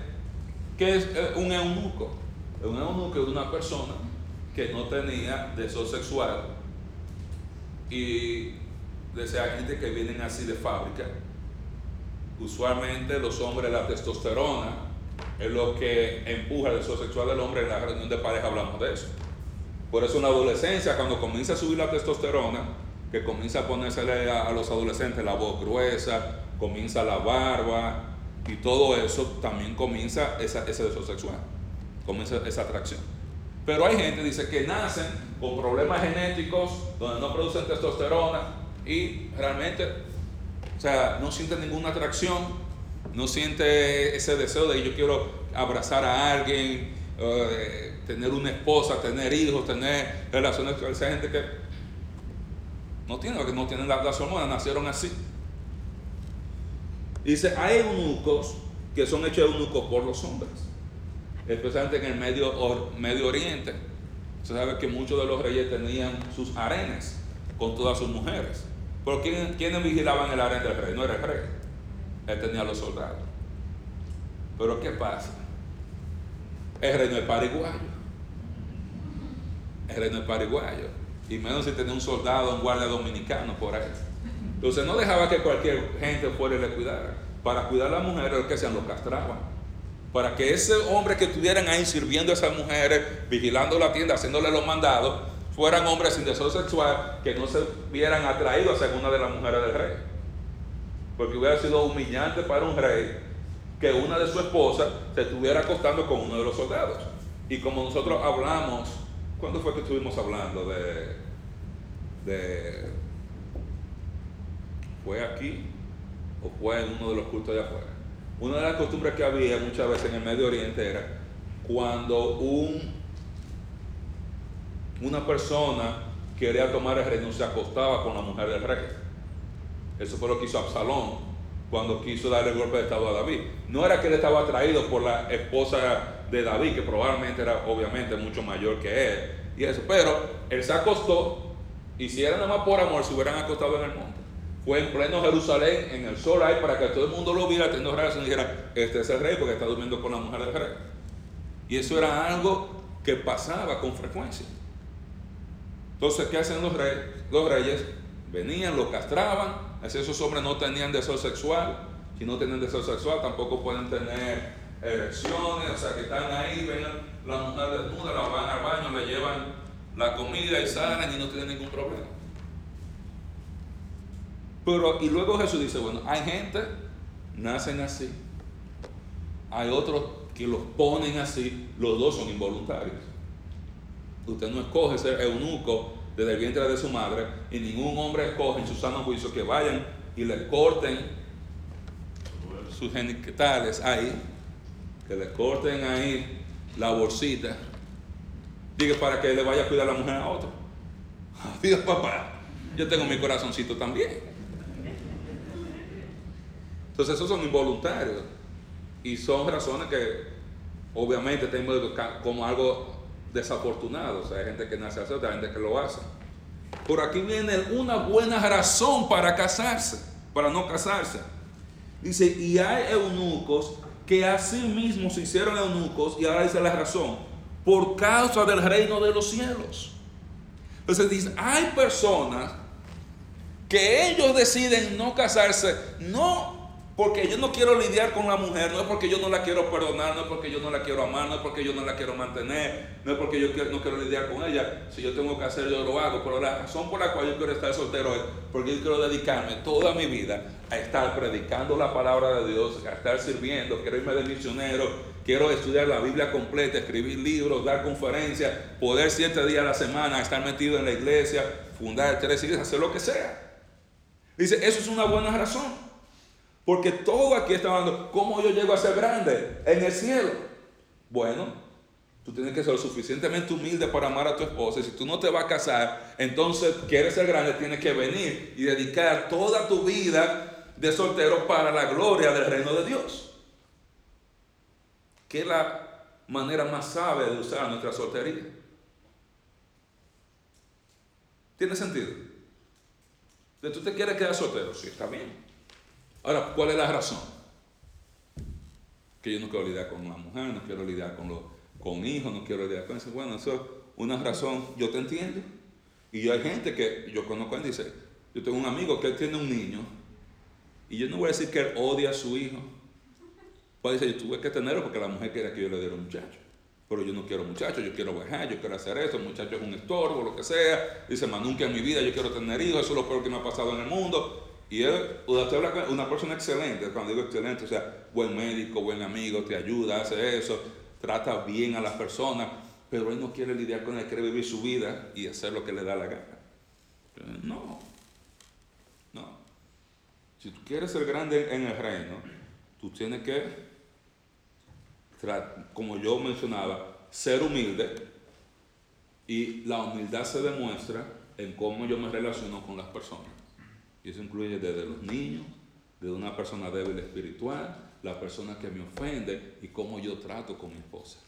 qué es eh, un eunuco. Un eunuco es una persona que no tenía deseo sexual y desea gente que vienen así de fábrica. Usualmente los hombres la testosterona es lo que empuja el deseo sexual del hombre. En la reunión de pareja hablamos de eso. Por eso en la adolescencia, cuando comienza a subir la testosterona, que comienza a ponerse a, los adolescentes la voz gruesa, comienza la barba y todo eso, también comienza ese deseo sexual, comienza esa atracción. Pero hay gente, dice, que nacen con problemas genéticos donde no producen testosterona y realmente, o sea, no sienten ninguna atracción, no siente ese deseo de yo quiero abrazar a alguien, eh, tener una esposa, tener hijos, tener relaciones con esa gente que no tiene, que no tienen las, hormonas, nacieron así. Dice, hay eunucos que son hechos eunucos por los hombres especialmente en el Medio, Medio Oriente. Se sabe que muchos de los reyes tenían sus arenas con todas sus mujeres. Pero ¿quién, ¿quiénes vigilaban el harén del rey? No era el rey. Él tenía los soldados. Pero ¿qué pasa? El rey no es pariguayo. el reino es paraguayo. Y menos si tenía un soldado, un guardia dominicano por ahí. Entonces no dejaba que cualquier gente fuera y le cuidara. Para cuidar a la mujer, el que sean lo castraban. Para que ese hombre que estuvieran ahí sirviendo a esas mujeres, vigilando la tienda, haciéndole los mandados, fueran hombres sin deseo sexual, que no se vieran atraídos a una de las mujeres del rey. Porque hubiera sido humillante para un rey que una de sus esposas se estuviera acostando con uno de los soldados. Y como nosotros hablamos, ¿cuándo fue que estuvimos hablando de, de ¿Fue aquí o fue en uno de los cultos de afuera? Una de las costumbres que había muchas veces en el Medio Oriente era cuando un, una persona quería tomar el reino, se acostaba con la mujer del rey. Eso fue lo que hizo Absalón cuando quiso darle el golpe de estado a David. No era que él estaba atraído por la esposa de David, que probablemente era obviamente mucho mayor que él, y eso, pero él se acostó, y si era nada más por amor, se hubieran acostado en el monte. Fue en pleno Jerusalén, en el sol ahí, para que todo el mundo lo viera, teniendo relación y dijera, este es el rey porque está durmiendo con la mujer del rey. Y eso era algo que pasaba con frecuencia. Entonces, ¿qué hacen los reyes? Los reyes venían, lo castraban, así esos hombres no tenían deseo sexual. Si no tienen deseo sexual, tampoco pueden tener erecciones, o sea, que están ahí, ven la mujer desnuda, la van al baño, le llevan la comida y salen y no tienen ningún problema. Pero, y luego Jesús dice, bueno, hay gente, nacen así. Hay otros que los ponen así, los dos son involuntarios. Usted no escoge ser eunuco desde el vientre de su madre y ningún hombre escoge en su sano juicio que vayan y le corten sus genitales ahí, que le corten ahí la bolsita, diga para que le vaya a cuidar a la mujer a otro. Diga papá, yo tengo mi corazoncito también. Entonces esos son involuntarios y son razones que obviamente tenemos como algo desafortunado. O sea, hay gente que nace así, otra gente que lo hace. Por aquí viene una buena razón para casarse, para no casarse. Dice, y hay eunucos que así mismo se hicieron eunucos, y ahora dice la razón, por causa del reino de los cielos. Entonces dice, hay personas que ellos deciden no casarse, no porque yo no quiero lidiar con la mujer, no es porque yo no la quiero perdonar, no es porque yo no la quiero amar, no es porque yo no la quiero mantener, no es porque yo no quiero lidiar con ella. Si yo tengo que hacer, yo lo hago. Pero la razón por la cual yo quiero estar soltero es porque yo quiero dedicarme toda mi vida a estar predicando la palabra de Dios, a estar sirviendo, quiero irme de misionero, quiero estudiar la Biblia completa, escribir libros, dar conferencias, poder siete días a la semana estar metido en la iglesia, fundar tres iglesias, hacer lo que sea. Dice, eso es una buena razón. Porque todo aquí está hablando, ¿cómo yo llego a ser grande en el cielo? Bueno, tú tienes que ser lo suficientemente humilde para amar a tu esposa. Y si tú no te vas a casar, entonces quieres ser grande, tienes que venir y dedicar toda tu vida de soltero para la gloria del reino de Dios. ¿Qué es la manera más sabia de usar nuestra soltería? ¿Tiene sentido? ¿Tú te quieres quedar soltero? Sí, está bien. Ahora, ¿cuál es la razón? Que yo no quiero lidiar con una mujer, no quiero lidiar con, los, con hijos, no quiero lidiar con eso. Bueno, eso es una razón, yo te entiendo. Y hay gente que yo conozco y dice, yo tengo un amigo que él tiene un niño, y yo no voy a decir que él odia a su hijo. Puede decir, yo tuve que tenerlo porque la mujer quería que yo le diera un muchacho. Pero yo no quiero muchachos, yo quiero viajar, yo quiero hacer eso, muchacho es un estorbo, lo que sea. Dice, más nunca en mi vida yo quiero tener hijos, eso es lo peor que me ha pasado en el mundo. Y él, usted habla una persona excelente, cuando digo excelente, o sea, buen médico, buen amigo, te ayuda, hace eso, trata bien a las personas, pero él no quiere lidiar con él, quiere vivir su vida y hacer lo que le da la gana. No, no. Si tú quieres ser grande en el reino, tú tienes que, como yo mencionaba, ser humilde y la humildad se demuestra en cómo yo me relaciono con las personas. Y eso incluye desde los niños, desde una persona débil espiritual, la persona que me ofende y cómo yo trato con mi esposa.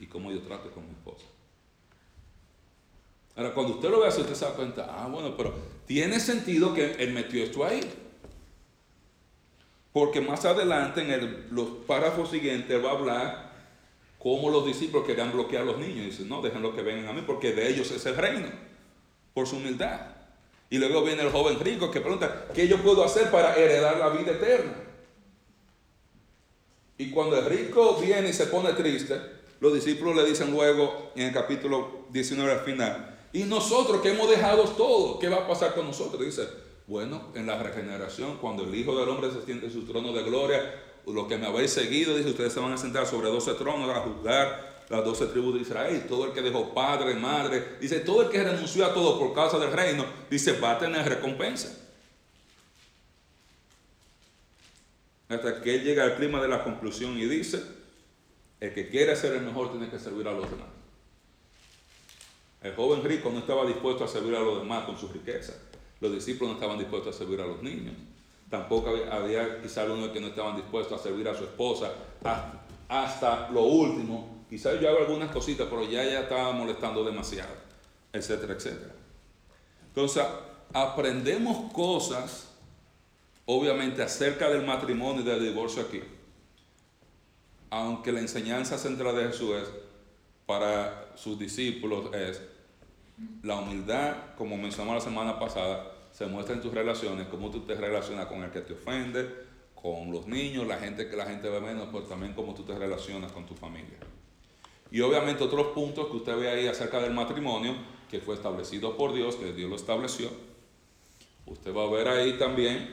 Y cómo yo trato con mi esposa. Ahora, cuando usted lo ve así, usted se da cuenta, ah, bueno, pero tiene sentido que él metió esto ahí. Porque más adelante, en los párrafos siguientes, va a hablar cómo los discípulos querían bloquear a los niños. Y dicen, no, déjenlo que vengan a mí porque de ellos es el reino, por su humildad. Y luego viene el joven rico que pregunta, ¿qué yo puedo hacer para heredar la vida eterna? Y cuando el rico viene y se pone triste, los discípulos le dicen luego en el capítulo 19 al final, y nosotros que hemos dejado todo, ¿qué va a pasar con nosotros? Dice, bueno, en la regeneración, cuando el Hijo del Hombre se siente en su trono de gloria, los que me habéis seguido, dice, ustedes se van a sentar sobre 12 tronos a juzgar las 12 tribus de Israel. Todo el que dejó padre, madre, dice, todo el que renunció a todo por causa del reino, dice, va a tener recompensa. Hasta que él llega al clima de la conclusión y dice, el que quiere ser el mejor tiene que servir a los demás. El joven rico no estaba dispuesto a servir a los demás con su riqueza. Los discípulos no estaban dispuestos a servir a los niños. Tampoco había, quizá algunos que no estaban dispuestos a servir a su esposa hasta, lo último. Quizás yo hago algunas cositas, pero ya ya estaba molestando demasiado, etcétera, etcétera. Entonces, aprendemos cosas, obviamente, acerca del matrimonio y del divorcio aquí. Aunque la enseñanza central de Jesús es, para sus discípulos es la humildad, como mencionamos la semana pasada, se muestra en tus relaciones, cómo tú te relacionas con el que te ofende, con los niños, la gente que la gente ve menos, pero también cómo tú te relacionas con tu familia. Y obviamente otros puntos que usted ve ahí acerca del matrimonio, que fue establecido por Dios, que Dios lo estableció. Usted va a ver ahí también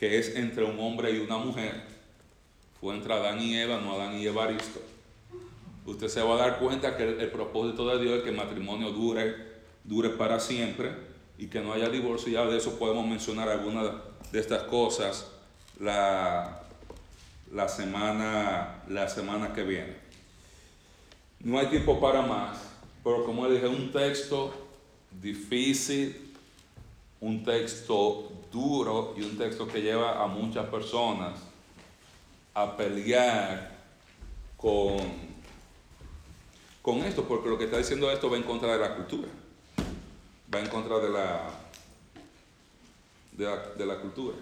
que es entre un hombre y una mujer. Fue entre Adán y Eva, no Adán y Evaristo. Usted se va a dar cuenta que el, propósito de Dios es que el matrimonio dure, dure para siempre y que no haya divorcio. Ya de eso podemos mencionar algunas de estas cosas la, la, semana, la semana que viene. No hay tiempo para más, pero como dije, un texto difícil, un texto duro y un texto que lleva a muchas personas a pelear con, con esto, porque lo que está diciendo esto va en contra de la cultura va en contra de la, de la, cultura.